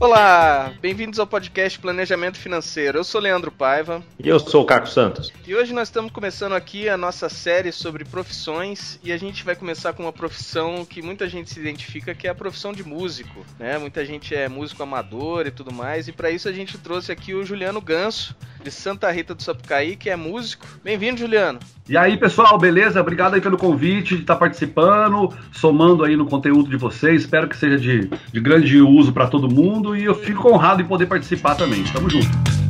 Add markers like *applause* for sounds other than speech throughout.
Olá, bem-vindos ao podcast Planejamento Financeiro. Eu sou Leandro Paiva. E eu sou o Caco Santos. E hoje nós estamos começando aqui a nossa série sobre profissões e a gente vai começar com uma profissão que muita gente se identifica, que é a profissão de músico. Né? Muita gente é músico amador e tudo mais, e para isso a gente trouxe aqui o Juliano Ganso, de Santa Rita do Sapucaí, que é músico. Bem-vindo, Juliano. E aí, pessoal, beleza? Obrigado aí pelo convite de estar participando, somando aí no conteúdo de vocês. Espero que seja de, de grande uso para todo mundo e eu fico honrado em poder participar também. Tamo junto.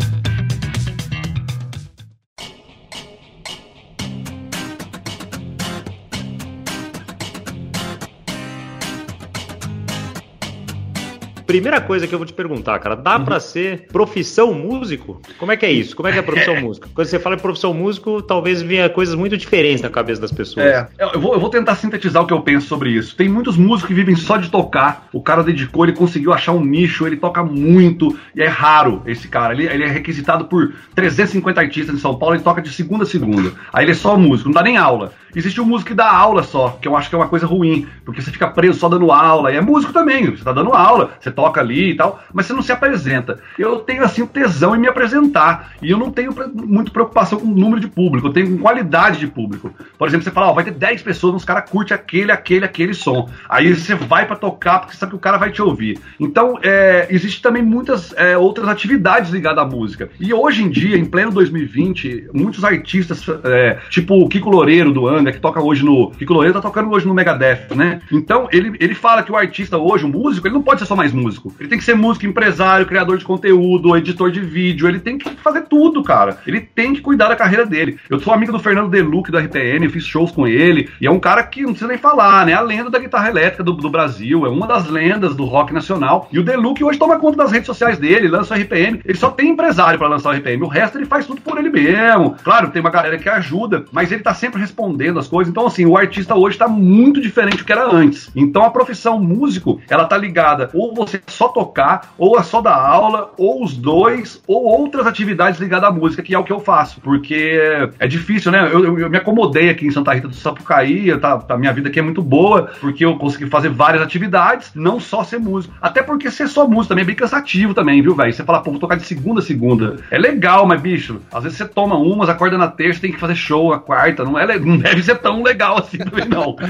Primeira coisa que eu vou te perguntar, cara, dá uhum. para ser profissão músico? Como é que é isso? Como é que é profissão *laughs* músico? Quando você fala em profissão músico, talvez venha coisas muito diferentes na cabeça das pessoas. É, eu vou, eu vou tentar sintetizar o que eu penso sobre isso. Tem muitos músicos que vivem só de tocar. O cara dedicou, ele conseguiu achar um nicho, ele toca muito, e é raro esse cara. Ele, ele é requisitado por 350 artistas em São Paulo, ele toca de segunda a segunda. Aí ele é só músico, não dá nem aula. Existe um músico que dá aula só, que eu acho que é uma coisa ruim, porque você fica preso só dando aula, e é músico também, você tá dando aula, você toca ali e tal, mas você não se apresenta. Eu tenho assim tesão em me apresentar, e eu não tenho muito preocupação com o número de público, eu tenho com qualidade de público. Por exemplo, você fala, ó, vai ter 10 pessoas, os caras curtem aquele, aquele, aquele som. Aí você vai para tocar porque sabe que o cara vai te ouvir. Então, é, existe também muitas é, outras atividades ligadas à música. E hoje em dia, em pleno 2020, muitos artistas, é, tipo o Kiko Loureiro do Ana, que toca hoje no. Kiko Loureiro tá tocando hoje no Megadeth, né? Então, ele, ele fala que o artista hoje, o músico, ele não pode ser só mais músico. Ele tem que ser músico, empresário, criador de conteúdo, editor de vídeo, ele tem que fazer tudo, cara. Ele tem que cuidar da carreira dele. Eu sou amigo do Fernando Deluc da RPN, fiz shows com ele, e é um cara que não precisa nem falar, né? A lenda da guitarra elétrica do, do Brasil, é uma das lendas do rock nacional. E o Deluc hoje toma conta das redes sociais dele, lança o RPM. Ele só tem empresário para lançar o RPM, o resto ele faz tudo por ele mesmo. Claro, tem uma galera que ajuda, mas ele tá sempre respondendo as coisas. Então, assim, o artista hoje tá muito diferente do que era antes. Então, a profissão músico, ela tá ligada ou você só tocar, ou é só dar aula, ou os dois, ou outras atividades ligadas à música, que é o que eu faço. Porque é difícil, né? Eu, eu, eu me acomodei aqui em Santa Rita do Sapucaí, tá, a minha vida aqui é muito boa, porque eu consegui fazer várias atividades, não só ser músico. Até porque ser só músico também é bem cansativo também, viu, velho? Você fala, pô, vou tocar de segunda a segunda. É legal, mas, bicho, às vezes você toma umas, acorda na terça, tem que fazer show na quarta. Não, é, não deve ser tão legal assim também, não. *laughs*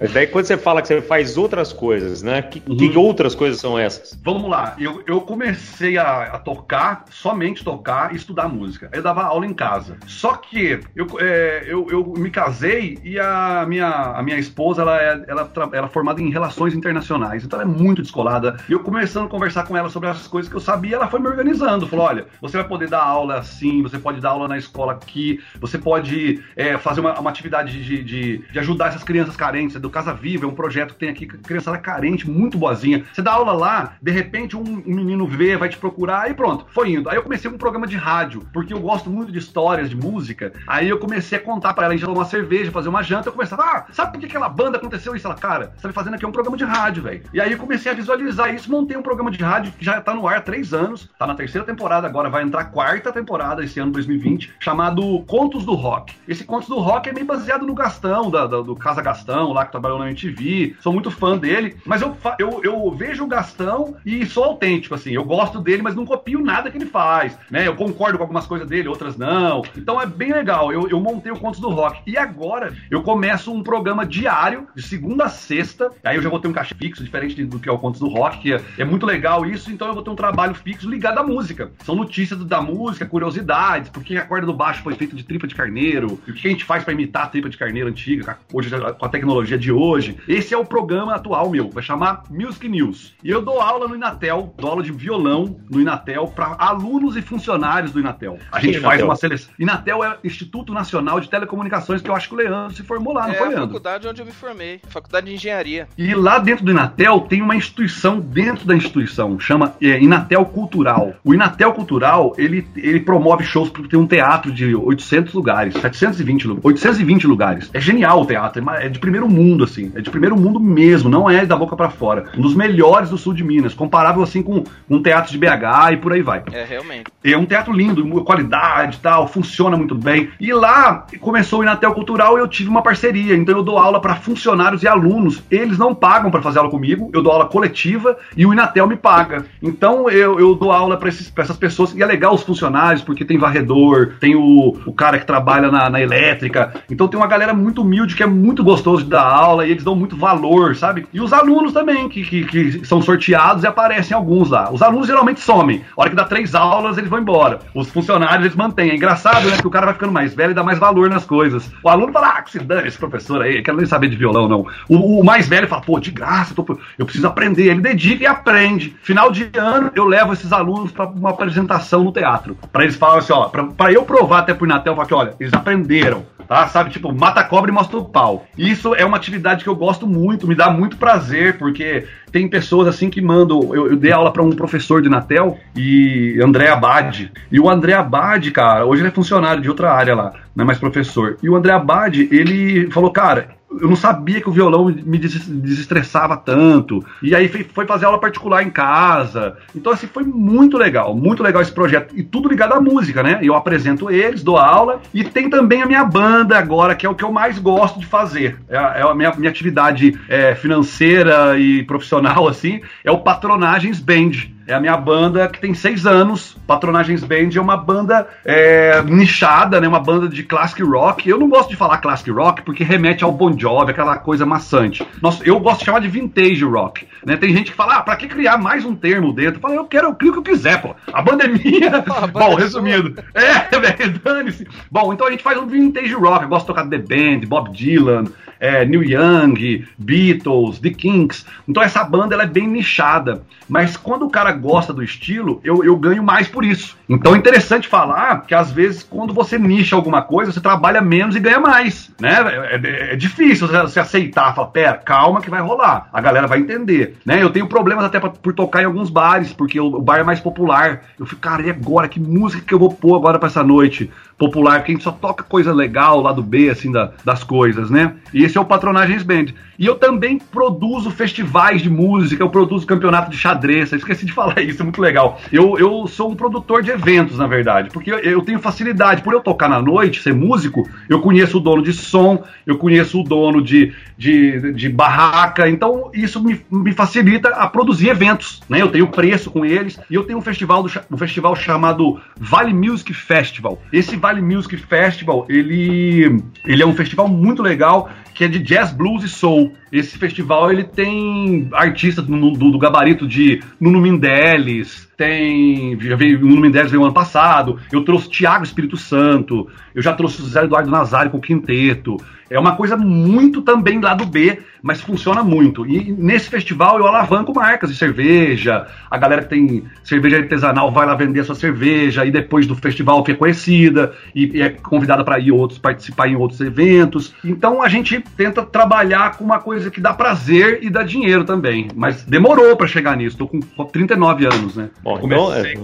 Mas daí quando você fala que você faz outras coisas, né? Que, uhum. que outras coisas são essas? Vamos lá, eu, eu comecei a, a, tocar, somente tocar e estudar música. Eu dava aula em casa. Só que eu, é, eu, eu me casei e a minha, a minha esposa, ela é, ela, ela é formada em relações internacionais, então ela é muito descolada. E eu começando a conversar com ela sobre as coisas que eu sabia, ela foi me organizando. Falou: olha, você vai poder dar aula assim, você pode dar aula na escola aqui, você pode é, fazer uma, uma atividade de, de, de, ajudar essas crianças carentes. Do Casa Viva é um projeto que tem aqui, criançada carente, muito boazinha. Você dá aula lá, de repente um, um menino vê, vai te procurar e pronto, foi indo. Aí eu comecei um programa de rádio, porque eu gosto muito de histórias, de música. Aí eu comecei a contar para ela, a gente tomar uma cerveja, fazer uma janta. Eu começava, ah, sabe por que aquela banda aconteceu isso? Ela, cara, você tá fazendo aqui um programa de rádio, velho. E aí eu comecei a visualizar isso, montei um programa de rádio que já tá no ar há três anos, tá na terceira temporada agora, vai entrar a quarta temporada esse ano 2020, chamado Contos do Rock. Esse Contos do Rock é meio baseado no Gastão, da, da, do Casa Gastão, lá que trabalhou na MTV. Sou muito fã dele, mas eu, eu, eu vejo o Gastão e sou autêntico, assim. Eu gosto dele, mas não copio nada que ele faz, né? Eu concordo com algumas coisas dele, outras não. Então é bem legal. Eu, eu montei o Contos do Rock. E agora eu começo um programa diário, de segunda a sexta. Aí eu já vou ter um caixa fixo, diferente do que é o Contos do Rock, que é, é muito legal isso. Então eu vou ter um trabalho fixo ligado à música. São notícias da música, curiosidades, por que a corda do baixo foi feita de tripa de carneiro, o que a gente faz para imitar a tripa de carneiro antiga, hoje, com a tecnologia de hoje. Esse é o programa atual meu, vai chamar Music News. E eu dou aula no Inatel, dou aula de violão no Inatel para alunos e funcionários do Inatel. A gente faz uma seleção. Inatel é Instituto Nacional de Telecomunicações, que eu acho que o Leandro se formou lá, não é foi, Leandro? É a faculdade onde eu me formei, faculdade de engenharia. E lá dentro do Inatel tem uma instituição dentro da instituição, chama é, Inatel Cultural. O Inatel Cultural, ele, ele promove shows porque tem um teatro de 800 lugares, 720 lugares, 820 lugares. É genial o teatro, é de primeiro mundo, assim, é de primeiro mundo mesmo, não é da boca para fora. Cara. Um dos melhores do sul de Minas, comparável assim com um teatro de BH e por aí vai. É, realmente. É um teatro lindo, qualidade e tal, funciona muito bem. E lá começou o Inatel Cultural e eu tive uma parceria. Então eu dou aula para funcionários e alunos. Eles não pagam para fazer aula comigo, eu dou aula coletiva e o Inatel me paga. Então eu, eu dou aula para essas pessoas. E é legal os funcionários, porque tem varredor, tem o, o cara que trabalha na, na elétrica. Então tem uma galera muito humilde que é muito gostoso de dar aula e eles dão muito valor, sabe? E os alunos também, que, que, que são sorteados e aparecem alguns lá. Os alunos geralmente somem. A hora que dá três aulas, eles vão embora. Os funcionários, eles mantêm. É engraçado, né? Que o cara vai ficando mais velho e dá mais valor nas coisas. O aluno fala, ah, que se dane esse professor aí, quero nem saber de violão, não. O, o mais velho fala, pô, de graça, eu, tô, eu preciso aprender. Ele dedica e aprende. Final de ano, eu levo esses alunos para uma apresentação no teatro. para eles falarem assim, ó, para eu provar até pro Natel, falar que, olha, eles aprenderam tá? Sabe, tipo, mata a cobra e mostra o pau. Isso é uma atividade que eu gosto muito, me dá muito prazer, porque tem pessoas assim que mandam. Eu, eu dei aula para um professor de Natel e André Abad. E o André Abad, cara, hoje ele é funcionário de outra área lá, não é mais professor. E o André Abad, ele falou, cara, eu não sabia que o violão me desestressava tanto. E aí foi fazer aula particular em casa. Então, assim, foi muito legal, muito legal esse projeto. E tudo ligado à música, né? Eu apresento eles, dou aula. E tem também a minha banda agora, que é o que eu mais gosto de fazer. É, é a minha, minha atividade é, financeira e profissional, *laughs* assim, é o Patronagens Band. É a minha banda que tem seis anos. Patronagens Band é uma banda é, nichada, né? Uma banda de classic rock. Eu não gosto de falar classic rock porque remete ao Bon Jovi, aquela coisa maçante. Nossa, eu gosto de chamar de vintage rock. Né? Tem gente que fala, ah, pra que criar mais um termo dentro? Eu falo, eu quero, eu crio o que eu quiser, pô. A banda é minha. *laughs* Ah, Bom, é resumindo. É, velho, *laughs* dane-se. Bom, então a gente faz um vintage rock. Eu gosto de tocar The Band, Bob Dylan, é, Neil Young, Beatles, The Kinks. Então essa banda ela é bem nichada. Mas quando o cara gosta do estilo, eu, eu ganho mais por isso. Então é interessante falar que às vezes quando você nicha alguma coisa, você trabalha menos e ganha mais. Né? É, é, é difícil você aceitar, falar, pera, calma que vai rolar. A galera vai entender. Né? Eu tenho problemas até pra, por tocar em alguns bares, porque o, o bar é mais popular. Eu fico, cara, e agora? Que música que eu vou pôr agora para essa noite? Popular, gente só toca coisa legal lá do B, assim, da, das coisas, né? E esse é o Patronagens Band. E eu também produzo festivais de música, eu produzo campeonato de xadrez, esqueci de *laughs* falar isso, é muito legal. Eu, eu sou um produtor de eventos, na verdade, porque eu, eu tenho facilidade, por eu tocar na noite, ser músico, eu conheço o dono de som, eu conheço o dono de, de, de barraca, então isso me, me facilita a produzir eventos, né? Eu tenho preço com eles, e eu tenho um festival, do, um festival chamado Vale Music Festival. Esse Vale Valley Music Festival, ele, ele é um festival muito legal que é de jazz, blues e soul. Esse festival ele tem artistas do, do, do gabarito de Nuno Mindeles, tem. Já veio, o Nuno Mindeles veio ano passado. Eu trouxe Tiago Espírito Santo, eu já trouxe o José Eduardo Nazário com o quinteto. É uma coisa muito também lá do B, mas funciona muito. E nesse festival eu alavanco marcas de cerveja, a galera que tem cerveja artesanal vai lá vender a sua cerveja, e depois do festival fica conhecida, e, é convidada para ir outros, participar em outros eventos. Então a gente tenta trabalhar com uma coisa que dá prazer e dá dinheiro também. Mas demorou para chegar nisso, tô com 39 anos, né? Bom, então, é,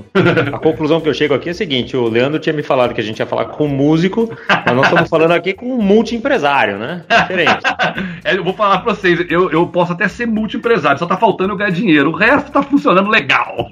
a conclusão que eu chego aqui é a seguinte: o Leandro tinha me falado que a gente ia falar com um músico, mas nós estamos falando aqui com um multi-empresário empresário, né? Diferente. *laughs* é, eu vou falar pra vocês, eu, eu posso até ser multi-empresário, só tá faltando eu ganhar dinheiro. O resto tá funcionando legal.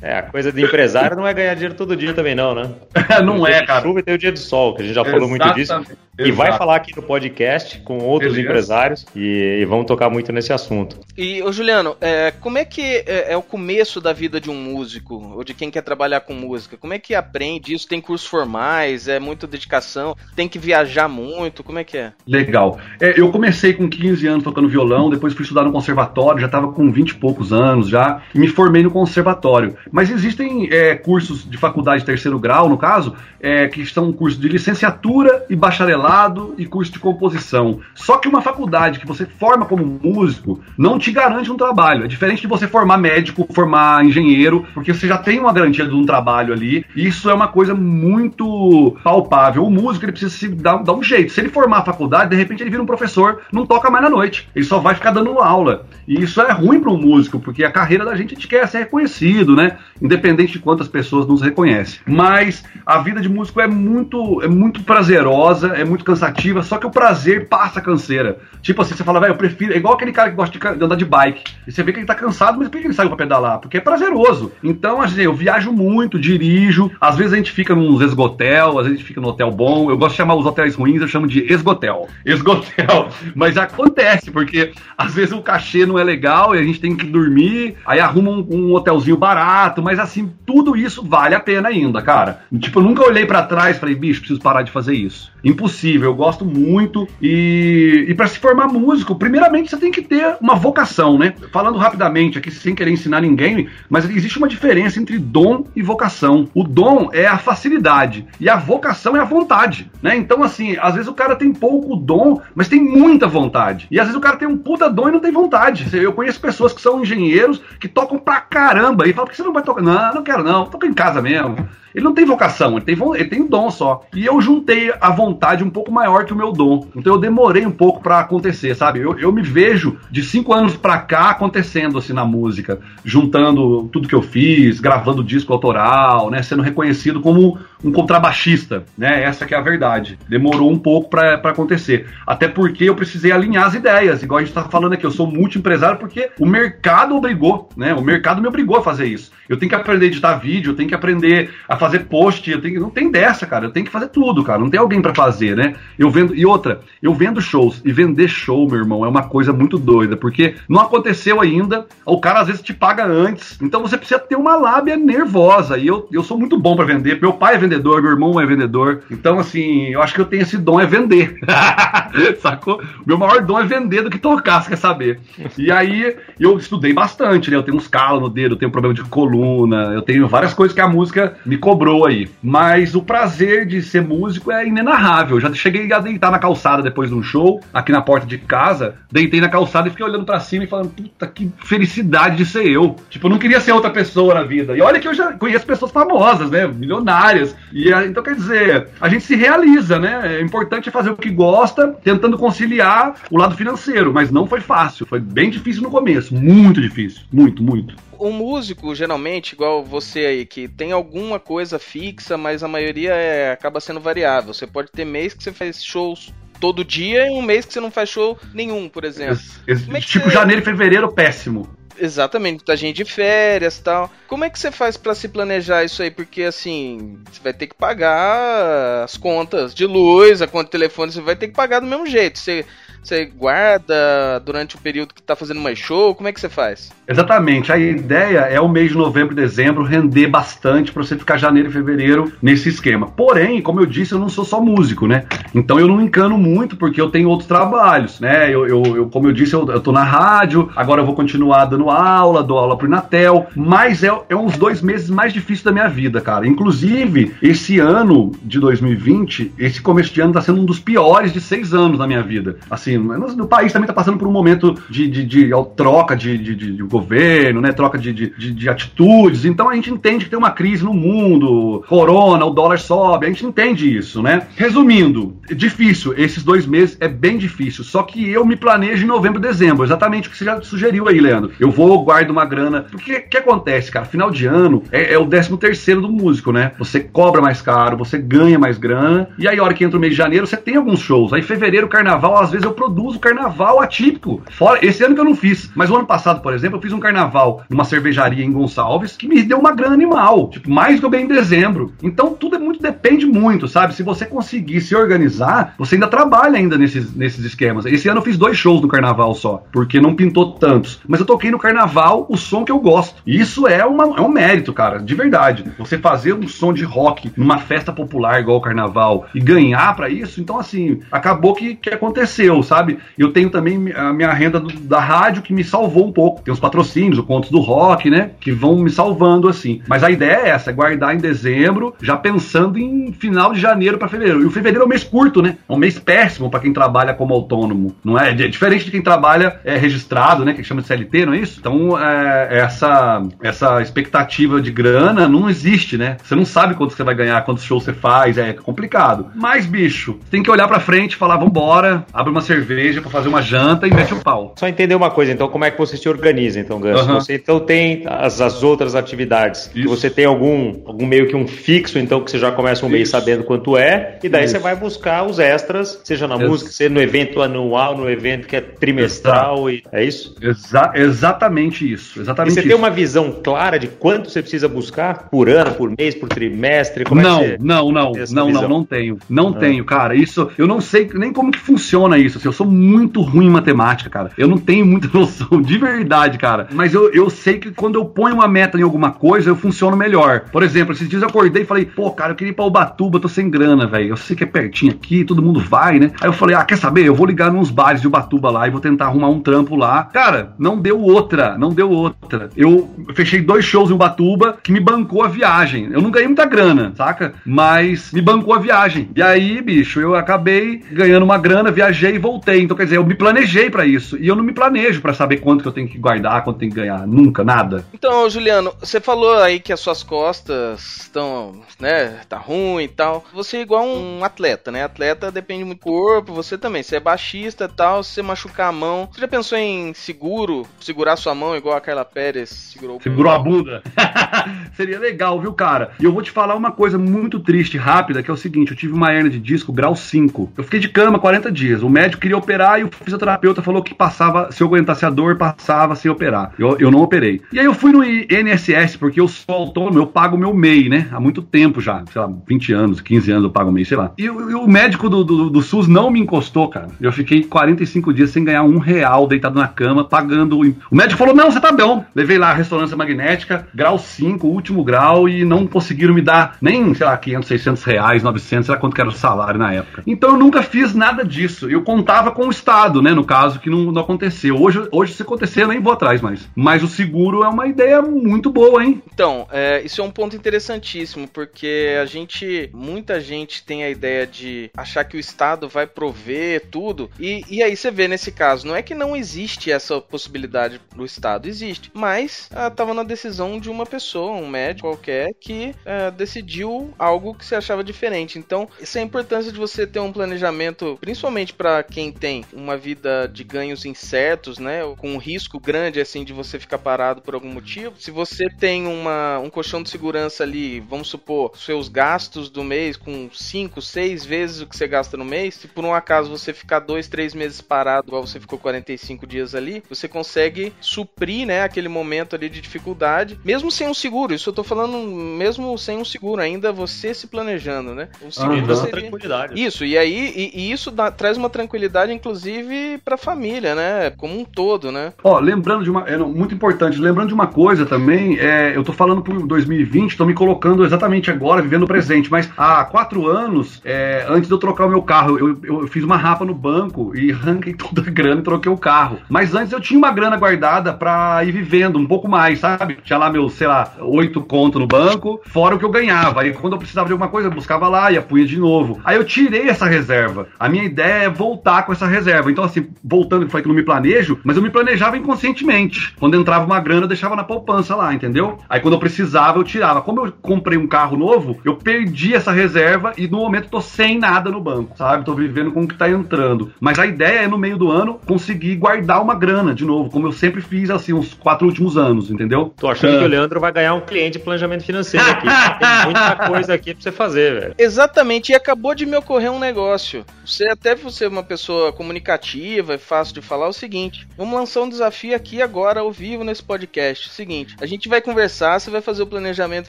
é, a coisa de empresário não é ganhar dinheiro todo dia também, não, né? *laughs* não é, cara. chuva e tem o dia de sol, que a gente já Exatamente. falou muito disso. E vai falar aqui no podcast com outros Beleza. empresários e, e vamos tocar muito nesse assunto. E, ô Juliano, é, como é que é, é, o começo da vida de um músico, ou de quem quer trabalhar com música? Como é que aprende isso? Tem cursos formais? É muita dedicação? Tem que viajar muito? Como é que é? Legal. É, eu comecei com 15 anos tocando violão, depois fui estudar no conservatório, já estava com 20 e poucos anos já, e me formei no conservatório. Mas existem é, cursos de faculdade de terceiro grau, no caso, é, que são cursos de licenciatura e bacharelado bacharelado e curso de composição. Só que uma faculdade que você forma como músico não te garante um trabalho. É diferente de você formar médico, formar engenheiro, porque você já tem uma garantia de um trabalho ali. Isso é uma coisa muito palpável. O músico ele precisa se dar, dar um jeito. Se ele formar a faculdade, de repente ele vira um professor, não toca mais na noite. Ele só vai ficar dando aula. E isso é ruim para um músico, porque a carreira da gente a gente quer ser reconhecido, né? Independente de quantas pessoas nos reconhecem. Mas a vida de músico é muito, é muito prazerosa, é muito muito cansativa, só que o prazer passa a canseira. Tipo assim, você fala, eu prefiro. É igual aquele cara que gosta de, de, andar de bike. E você vê que ele tá cansado, mas por que ele saiu pra pedalar? Porque é prazeroso. Então, assim, eu viajo muito, dirijo. Às vezes a gente fica num esgotel, às vezes a gente fica num hotel bom. Eu gosto de chamar os hotéis ruins, eu chamo de esgotel. *laughs* Esgotel. Mas acontece, porque às vezes o cachê não é legal e a gente tem que dormir, aí arruma um, um hotelzinho barato, mas assim, tudo isso vale a pena ainda, cara. Tipo, eu nunca olhei para trás e falei, bicho, preciso parar de fazer isso. Impossível, eu gosto muito. E, e para se formar músico, primeiramente você tem que ter uma vocação, né? Falando rapidamente aqui, sem querer ensinar ninguém, mas existe uma diferença entre dom e vocação. O dom é a facilidade e a vocação é a vontade, né? Então, assim, às vezes o cara tem pouco dom, mas tem muita vontade. E às vezes o cara tem um puta dom e não tem vontade. Eu conheço pessoas que são engenheiros que tocam pra caramba e falam, por que você não vai tocar? Não, não quero não, toca em casa mesmo. Ele não tem vocação, ele tem, ele tem um dom só. E eu juntei a vontade um pouco maior que o meu dom. Então eu demorei um pouco para acontecer, sabe? Eu, eu me vejo de cinco anos para cá acontecendo assim na música, juntando tudo que eu fiz, gravando disco autoral, né? Sendo reconhecido como um contrabaixista, né? Essa que é a verdade. Demorou um pouco para acontecer. Até porque eu precisei alinhar as ideias, igual a gente tá falando aqui. Eu sou multi-empresário porque o mercado obrigou, né? O mercado me obrigou a fazer isso. Eu tenho que aprender a editar vídeo, eu tenho que aprender a fazer post, eu tenho, não tem dessa, cara. Eu tenho que fazer tudo, cara. Não tem alguém para fazer, né? Eu vendo e outra, eu vendo shows e vender show, meu irmão, é uma coisa muito doida, porque não aconteceu ainda. O cara às vezes te paga antes, então você precisa ter uma lábia nervosa. E eu, eu sou muito bom para vender. Meu pai é meu irmão é vendedor. Então assim, eu acho que eu tenho esse dom é vender. *laughs* Sacou? Meu maior dom é vender do que tocar, você quer saber? E aí eu estudei bastante, né? Eu tenho uns calos no dedo, eu tenho problema de coluna, eu tenho várias coisas que a música me cobrou aí. Mas o prazer de ser músico é inenarrável. Eu já cheguei a deitar na calçada depois de um show, aqui na porta de casa, deitei na calçada e fiquei olhando para cima e falando, puta, que felicidade de ser eu. Tipo, eu não queria ser outra pessoa na vida. E olha que eu já conheço pessoas famosas, né? Milionárias. E então quer dizer, a gente se realiza, né? É importante fazer o que gosta, tentando conciliar o lado financeiro, mas não foi fácil. Foi bem difícil no começo, muito difícil, muito, muito. Um músico, geralmente, igual você aí, que tem alguma coisa fixa, mas a maioria é, acaba sendo variável. Você pode ter mês que você faz shows todo dia e um mês que você não faz show nenhum, por exemplo. Esse, esse, é tipo você... janeiro e fevereiro, péssimo. Exatamente, muita gente de férias tal. Como é que você faz para se planejar isso aí? Porque assim, você vai ter que pagar as contas de luz, a conta de telefone, você vai ter que pagar do mesmo jeito. Você você guarda durante o período que tá fazendo mais show? Como é que você faz? Exatamente. A ideia é o mês de novembro e dezembro render bastante para você ficar janeiro e fevereiro nesse esquema. Porém, como eu disse, eu não sou só músico, né? Então eu não encano muito porque eu tenho outros trabalhos, né? Eu, eu, eu como eu disse, eu, eu tô na rádio, agora eu vou continuar dando aula, dou aula pro Inatel, mas é, é uns dois meses mais difíceis da minha vida, cara. Inclusive, esse ano de 2020, esse começo de ano tá sendo um dos piores de seis anos na minha vida. Assim, assim, país também está passando por um momento de, de, de, de troca de, de, governo, né? Troca de, de, atitudes. Então a gente entende que tem uma crise no mundo, corona, o dólar sobe, a gente entende isso, né? Resumindo, é difícil. Esses dois meses é bem difícil. Só que eu me planejo em novembro, dezembro. Exatamente o que você já sugeriu aí, Leandro. Eu vou, guardo uma grana. Porque o que acontece, cara? Final de ano é, é o décimo terceiro do músico, né? Você cobra mais caro, você ganha mais grana. E aí, a hora que entra o mês de janeiro, você tem alguns shows. Aí, fevereiro, carnaval, às vezes eu produzo carnaval atípico. Fora, esse ano que eu não fiz. Mas o ano passado, por exemplo, eu fiz um carnaval numa cervejaria em Gonçalves que me deu uma grana animal. Tipo, mais do que eu ganhei em dezembro. Então tudo é muito, depende muito, sabe? Se você conseguir se organizar, você ainda trabalha ainda nesses, nesses esquemas. Esse ano eu fiz dois shows no carnaval só, porque não pintou tantos. Mas eu toquei no carnaval o som que eu gosto. E isso é, uma, é um mérito, cara, de verdade. Você fazer um som de rock numa festa popular igual o carnaval e ganhar para isso, então assim, acabou que, que aconteceu, sabe? Eu tenho também a minha renda do, da rádio que me salvou um pouco. Tem os patrocínios, o Contos do Rock, né? Que vão me salvando assim. Mas a ideia é essa, é guardar em dezembro, já pensando em final de janeiro para fevereiro. E o fevereiro é um mês curto, né? É um mês péssimo para quem trabalha como autônomo. Não é? é diferente de quem trabalha é, registrado, né? Que chama de CLT, não é isso? Então, é, essa, essa expectativa de grana não existe, né? Você não sabe quanto você vai ganhar, quantos shows você faz, é complicado. Mas, bicho, tem que olhar para frente falar, vambora, abre uma cerveja cerveja para fazer uma janta e mete o pau. Só entender uma coisa, então, como é que você se organiza, então, Gus? Uhum. Você então tem as, as outras atividades. Que você tem algum, algum meio que um fixo, então, que você já começa um mês sabendo quanto é, e daí Isso. você vai buscar os extras, seja na música, seja no evento anual, no evento que é trimestral, e, é isso? Exa exatamente isso. Exatamente e você isso. tem uma visão clara de quanto você precisa buscar por ano, por mês, por trimestre? Como não, é não, não, não, não, não tenho. Não ah. tenho, cara. Isso, eu não sei nem como que funciona isso. Assim, eu sou muito ruim em matemática, cara. Eu não tenho muita *laughs* noção, de verdade, cara. Mas eu, eu sei que quando eu ponho uma meta em alguma coisa, eu funciono melhor. Por exemplo, esses dias eu acordei e falei, pô, cara, eu queria ir pra Ubatuba, tô sem grana, velho. Eu sei que é pertinho aqui, todo mundo vai, né? Aí eu falei, ah, quer saber? Eu vou ligar nos bares de Ubatuba lá e vou tentar arrumar um trampo lá. Cara, não deu outra, não deu outra. Eu fechei dois shows em Ubatuba que me bancou a viagem. Eu não ganhei muita grana, saca? Mas me bancou a viagem. E aí, bicho, eu acabei ganhando uma grana, viajei e voltei. Então, quer dizer, eu me planejei para isso. E eu não me planejo para saber quanto que eu tenho que guardar, quanto tem que ganhar. Nunca, nada. Então, Juliano, você falou aí que as suas costas estão, né, tá ruim e tal. Você é igual um atleta, né? Atleta depende muito do corpo, você também. Você é baixista e tal, se você machucar a mão. Você já pensou em seguro, segurar sua mão igual a Carla Pérez segurou Segurou a bunda. *laughs* Seria legal, viu, cara? E eu vou te falar uma coisa muito triste, rápida, que é o seguinte: eu tive uma hernia de disco grau 5. Eu fiquei de cama 40 dias. O médico queria operar e o fisioterapeuta falou que passava, se eu aguentasse a dor, passava sem operar. Eu, eu não operei. E aí eu fui no INSS, porque eu sou autônomo, eu pago meu MEI, né? Há muito tempo já. Sei lá, 20 anos, 15 anos eu pago MEI, sei lá. E, o médico do, do, do, SUS não me encostou, cara. Eu fiquei 45 dias sem ganhar um real deitado na cama, pagando. O médico falou: não, você tá bom. Levei lá a ressonância magnética, grau 5, último grau, e não conseguiram me dar nem, sei lá, 500, 600 reais, 900, sei lá quanto que era o salário na época. Então eu nunca fiz nada disso. Eu contava com o Estado, né? No caso, que não, não aconteceu. Hoje, hoje, se acontecer, eu nem vou atrás mais. Mas o seguro é uma ideia muito boa, hein? Então, é, isso é um ponto interessantíssimo, porque a gente, muita gente tem a ideia de achar que o Estado vai prover tudo. E, e aí você vê nesse caso, não é que não existe essa possibilidade do Estado, existe. Mas estava ah, na decisão de uma pessoa, um médico qualquer, que ah, decidiu algo que se achava diferente. Então, essa é a importância de você ter um planejamento, principalmente para quem tem uma vida de ganhos incertos, né? Com um risco grande assim de você ficar parado por algum motivo. Se você tem uma, um colchão de segurança ali, vamos supor, seus gastos do mês com 5, 6 vezes o que você gasta no mês, se por um acaso você ficar dois, três meses parado, igual você ficou 45 dias ali, você consegue suprir, né, aquele momento ali de dificuldade, mesmo sem um seguro. Isso eu tô falando mesmo sem um seguro, ainda você se planejando, né? O seguro uhum. seria... tranquilidade. Isso, e aí e, e isso dá, traz uma tranquilidade, inclusive, pra família, né? Como um todo, né? Ó, lembrando de uma. É, muito importante, lembrando de uma coisa também, é, eu tô falando pro 2020, tô me colocando exatamente agora, vivendo o presente, mas há quatro anos, é, antes de eu trocar o meu carro, eu, eu, fiz uma rapa no banco e *laughs* arranquei toda a grana e troquei o carro. Mas antes eu tinha uma grana guardada pra ir vivendo um pouco mais, sabe? Tinha lá meus, sei lá, oito conto no banco, fora o que eu ganhava. Aí quando eu precisava de alguma coisa, eu buscava lá e apunha de novo. Aí eu tirei essa reserva. A minha ideia é voltar com essa reserva. Então, assim, voltando, que foi que eu não me planejo, mas eu me planejava inconscientemente. Quando entrava uma grana, eu deixava na poupança lá, entendeu? Aí quando eu precisava, eu tirava. Como eu comprei um carro novo, eu perdi essa reserva e no momento tô sem nada no banco, sabe? Tô vivendo com o que tá entrando. Mas a ideia é no meio do ano conseguir guardar uma grana de novo, como eu sempre fiz assim uns quatro últimos anos, entendeu? Tô achando uh... que o Leandro vai ganhar um cliente de planejamento financeiro aqui. Tem muita *laughs* coisa aqui pra você fazer, velho. Exatamente, e acabou de me ocorrer um negócio. Você até você é uma pessoa comunicativa, é fácil de falar é o seguinte: vamos lançar um desafio aqui agora ao vivo nesse podcast. Seguinte, a gente vai conversar, você vai fazer o planejamento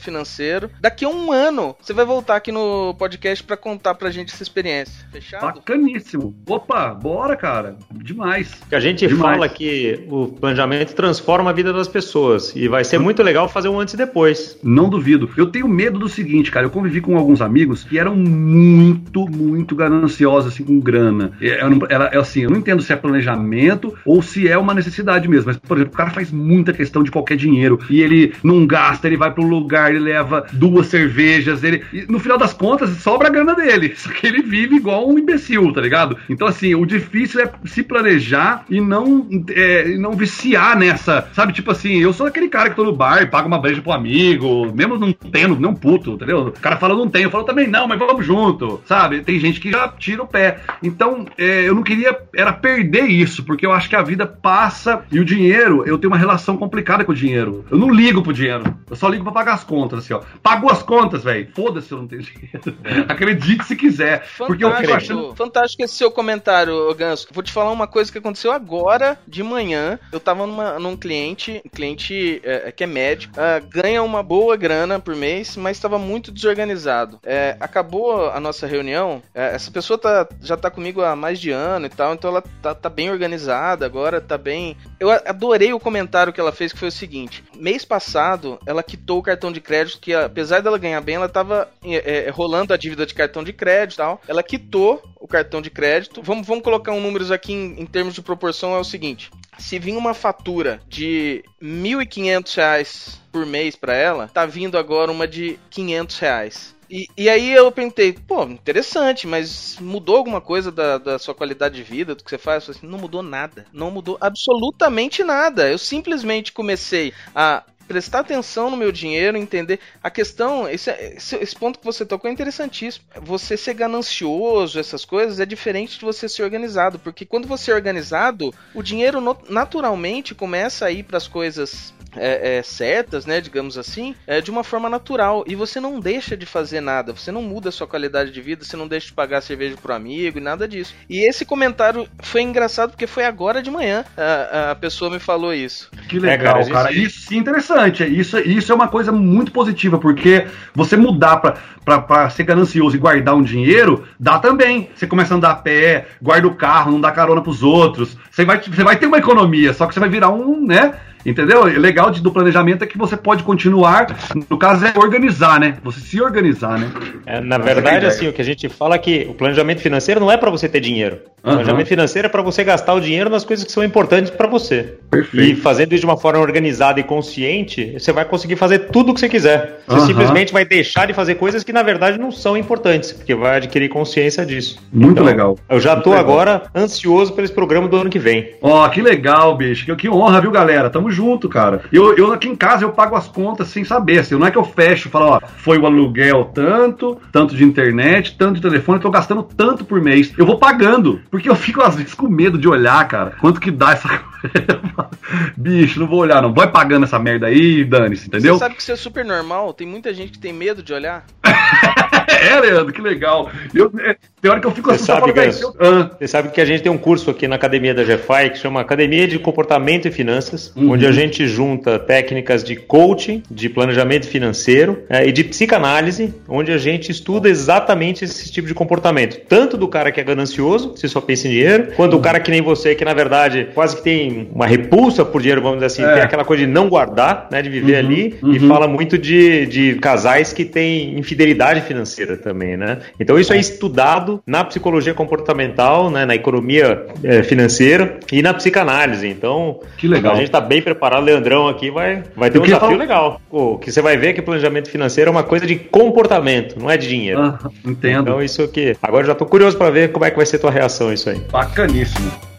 financeiro. Daqui a um ano, você vai voltar aqui no podcast para contar pra gente essa experiência. Fechado? Bacaníssimo. Opa, bora, cara. Demais. Que a gente Demais. fala que o planejamento transforma a vida das pessoas e vai ser muito legal fazer um antes e depois. Não duvido. Eu tenho medo do seguinte, cara. Eu convivi com alguns amigos que eram muito, muito gananciosos, assim, com grana. Eu não, ela, assim, eu não entendo se é planejamento ou se é uma necessidade mesmo. Mas, por exemplo, o cara faz muita questão de qualquer dinheiro e ele não gasta, ele vai para um lugar, ele leva duas cervejas, ele. no final das contas, sobra a grana dele. *laughs* Só que ele vive igual um imbecil, tá ligado? Então, assim, o difícil é se planejar e não, é, não viciar nessa. Sabe, tipo assim, eu sou aquele cara que tô no bar e paga uma breja pro amigo, mesmo não tendo, não puto, entendeu? O cara fala, não tenho, eu falo também não, mas vamos junto, sabe? Tem gente que já tira o pé. Então, é, eu não queria, era perder isso, porque eu acho que a vida passa e o dinheiro, eu tenho uma relação complicada com o dinheiro. Eu não ligo pro dinheiro, eu só ligo pra pagar as contas, assim, ó. Pagou as contas, velho. Foda-se eu não tenho *laughs* dinheiro. Acredite se quiser. É, porque eu fico achando. Fantástico esse seu comentário, Ganso. Vou te falar uma coisa que aconteceu agora de manhã. Eu tava numa, num cliente, um cliente é, que é médico, é, ganha uma boa grana por mês, mas estava muito desorganizado. É, acabou a nossa reunião, é, essa pessoa tá, já tá comigo há mais de ano e tal, então ela tá, tá bem organizada agora, tá bem. Eu adorei o comentário que ela fez, que foi o seguinte: mês passado, ela quitou o cartão de crédito, que apesar dela ganhar bem, ela tava é, é, rolando a dívida de cartão de crédito e tal. Ela quitou o cartão de crédito. Vamos, vamos colocar um números aqui em, em termos de proporção: é o seguinte. Se vir uma fatura de R$ 1.500 por mês para ela, tá vindo agora uma de 500 reais. E, e, aí eu pensei, pô, interessante, mas mudou alguma coisa da, da sua qualidade de vida, do que você faz? Assim, não mudou nada. Não mudou absolutamente nada. Eu simplesmente comecei a prestar atenção no meu dinheiro, entender a questão, esse, esse, esse, ponto que você tocou é interessantíssimo. Você ser ganancioso, essas coisas, é diferente de você ser organizado, porque quando você é organizado, o dinheiro naturalmente começa a ir para as coisas é, é, certas, né, digamos assim, é, de uma forma natural. E você não deixa de fazer nada, você não muda a sua qualidade de vida, você não deixa de pagar cerveja pro amigo e nada disso. E esse comentário foi engraçado porque foi agora de manhã a, a pessoa me falou isso. Que legal, é, cara. cara. Isso sim, interessante. Isso, isso é uma coisa muito positiva, porque você mudar para ser ganancioso e guardar um dinheiro, dá também. Você começa a andar a pé, guarda o carro, não dá carona pros outros. Você vai, você vai ter uma economia, só que você vai virar um, né? Entendeu? O legal de, do planejamento é que você pode continuar, no caso é organizar, né? Você se organizar, né? É, na verdade, assim, o que a gente fala é que o planejamento financeiro não é para você ter dinheiro. O uhum. planejamento financeiro é para você gastar o dinheiro nas coisas que são importantes para você. Perfeito. E fazendo isso de uma forma organizada e consciente, você vai conseguir fazer tudo o que você quiser. Você uhum. simplesmente vai deixar de fazer coisas que na verdade não são importantes, porque vai adquirir consciência disso. Muito então, legal. Eu já tô agora ansioso pelo esse programa do ano que vem. Ó, oh, que legal, bicho. Que, que honra, viu, galera? Tamo junto, cara. Eu, eu aqui em casa eu pago as contas sem saber, assim, não é que eu fecho, falo, ó, foi o aluguel tanto, tanto de internet, tanto de telefone, tô gastando tanto por mês. Eu vou pagando, porque eu fico às vezes com medo de olhar, cara, quanto que dá essa *laughs* Bicho, não vou olhar, não. Vai pagando essa merda aí, dane-se, entendeu? Você sabe que isso é super normal, tem muita gente que tem medo de olhar. *laughs* é, Leandro, que legal. Eu, é, tem hora que eu fico você sabe, eu... ah. Você sabe que a gente tem um curso aqui na academia da GFI que chama Academia de Comportamento e Finanças, uhum. onde a gente junta técnicas de coaching, de planejamento financeiro é, e de psicanálise, onde a gente estuda exatamente esse tipo de comportamento. Tanto do cara que é ganancioso, se só pensa em dinheiro, quanto uhum. do cara que nem você, que na verdade quase que tem uma repulsa por dinheiro, vamos dizer assim, é. tem aquela coisa de não guardar, né, de viver uhum. ali, e uhum. fala muito de, de casais que têm infidelidade financeira também, né? Então isso é estudado na psicologia comportamental, né, na economia é, financeira e na psicanálise. Então, que legal. a gente está bem preparado, Leandrão aqui vai, vai ter um desafio legal. O que você vai ver que planejamento financeiro é uma coisa de comportamento, não é de dinheiro. Ah, entendo. Então isso aqui. Agora já estou curioso para ver como é que vai ser a tua reação a isso aí. Bacaníssimo.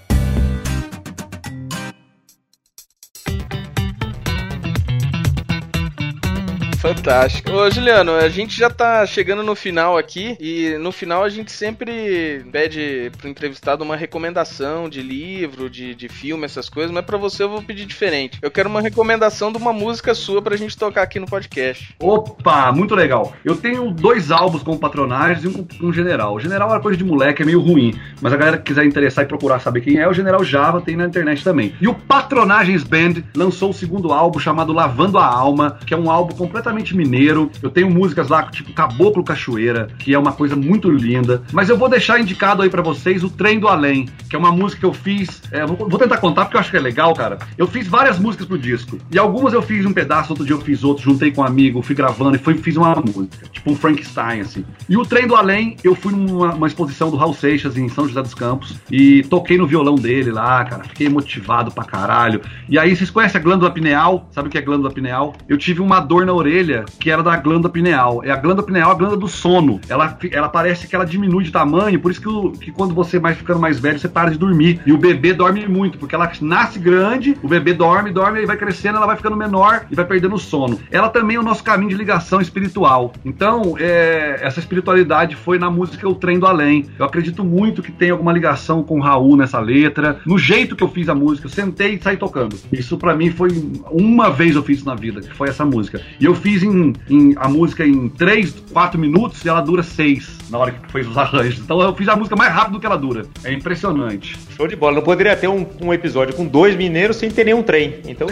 Fantástico. Ô, Juliano, a gente já tá chegando no final aqui e no final a gente sempre pede pro entrevistado uma recomendação de livro, de, de filme, essas coisas, mas para você eu vou pedir diferente. Eu quero uma recomendação de uma música sua pra gente tocar aqui no podcast. Opa, muito legal. Eu tenho dois álbuns com patronagens e um com general. O general era coisa de moleque, é meio ruim, mas a galera que quiser interessar e procurar saber quem é, o general Java tem na internet também. E o Patronagens Band lançou o segundo álbum chamado Lavando a Alma, que é um álbum completamente mineiro. Eu tenho músicas lá, tipo Caboclo Cachoeira, que é uma coisa muito linda. Mas eu vou deixar indicado aí para vocês o Trem do Além, que é uma música que eu fiz. É, vou tentar contar porque eu acho que é legal, cara. Eu fiz várias músicas pro disco. E algumas eu fiz um pedaço, outro dia eu fiz outro, juntei com um amigo, fui gravando e fui, fiz uma música. Tipo um Frankenstein, assim. E o Trem do Além, eu fui numa exposição do Raul Seixas em São José dos Campos e toquei no violão dele lá, cara. Fiquei motivado pra caralho. E aí, vocês conhecem a glândula pineal? Sabe o que é glândula pineal? Eu tive uma dor na orelha orelha que era da glândula pineal. É a glândula pineal, a glândula do sono. Ela, ela parece que ela diminui de tamanho, por isso que, o, que quando você vai ficando mais velho, você para de dormir. E o bebê dorme muito, porque ela nasce grande, o bebê dorme, dorme, e vai crescendo, ela vai ficando menor e vai perdendo o sono. Ela também é o nosso caminho de ligação espiritual. Então, é, essa espiritualidade foi na música O Trem do Além. Eu acredito muito que tem alguma ligação com o Raul nessa letra, no jeito que eu fiz a música. Eu sentei e saí tocando. Isso para mim foi uma vez eu fiz isso na vida, que foi essa música. E eu fiz fiz em, em a música em 3, 4 minutos e ela dura 6 na hora que fez os *laughs* arranjos. Então eu fiz a música mais rápido do que ela dura. É impressionante. Show de bola. Não poderia ter um, um episódio com dois mineiros sem ter nenhum trem. Então, *laughs*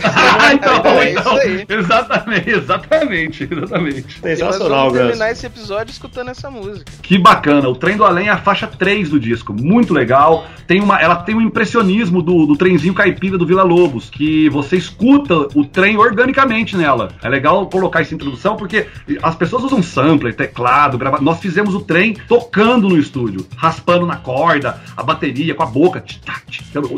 então, é então exatamente, exatamente, exatamente. Sensacional, vamos terminar esse episódio escutando essa música. Que bacana. O Trem do Além é a faixa 3 do disco. Muito legal. Tem uma, ela tem um impressionismo do, do trenzinho caipira do Vila Lobos, que você escuta o trem organicamente nela. É legal colocar essa introdução porque as pessoas usam sampler, teclado, gravado. Nós fizemos o trem tocando no estúdio, raspando na corda, a bateria com a boca,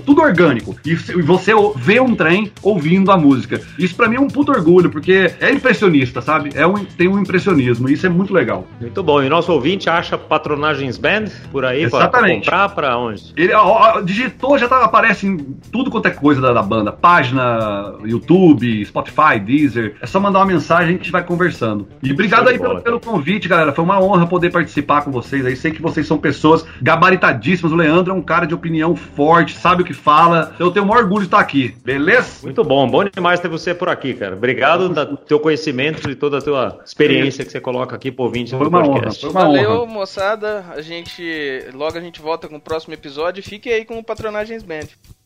tudo orgânico. E você vê um trem ouvindo a música. Isso para mim é um puto orgulho, porque é impressionista, sabe? É um, tem um impressionismo, e isso é muito legal. Muito bom. E nosso ouvinte acha Patronagens Band por aí Exatamente. pra comprar pra onde? Ele ó, digitou, já tá, aparece em tudo quanto é coisa da, da banda. Página, YouTube, Spotify, Deezer. É só mandar uma mensagem, gente vai conversando. E obrigado aí pelo, pelo convite, galera. Foi uma honra poder participar com vocês aí. Sei que vocês são pessoas gabaritadíssimas. O Leandro é um cara de opinião forte, sabe o que fala. Eu tenho o maior orgulho de estar aqui, beleza? Muito bom, bom demais ter você por aqui, cara. Obrigado do teu conhecimento e toda a tua experiência que você coloca aqui por 20 do podcast. Honra, Valeu, honra. moçada. A gente logo a gente volta com o próximo episódio. Fique aí com o Patronagens Band.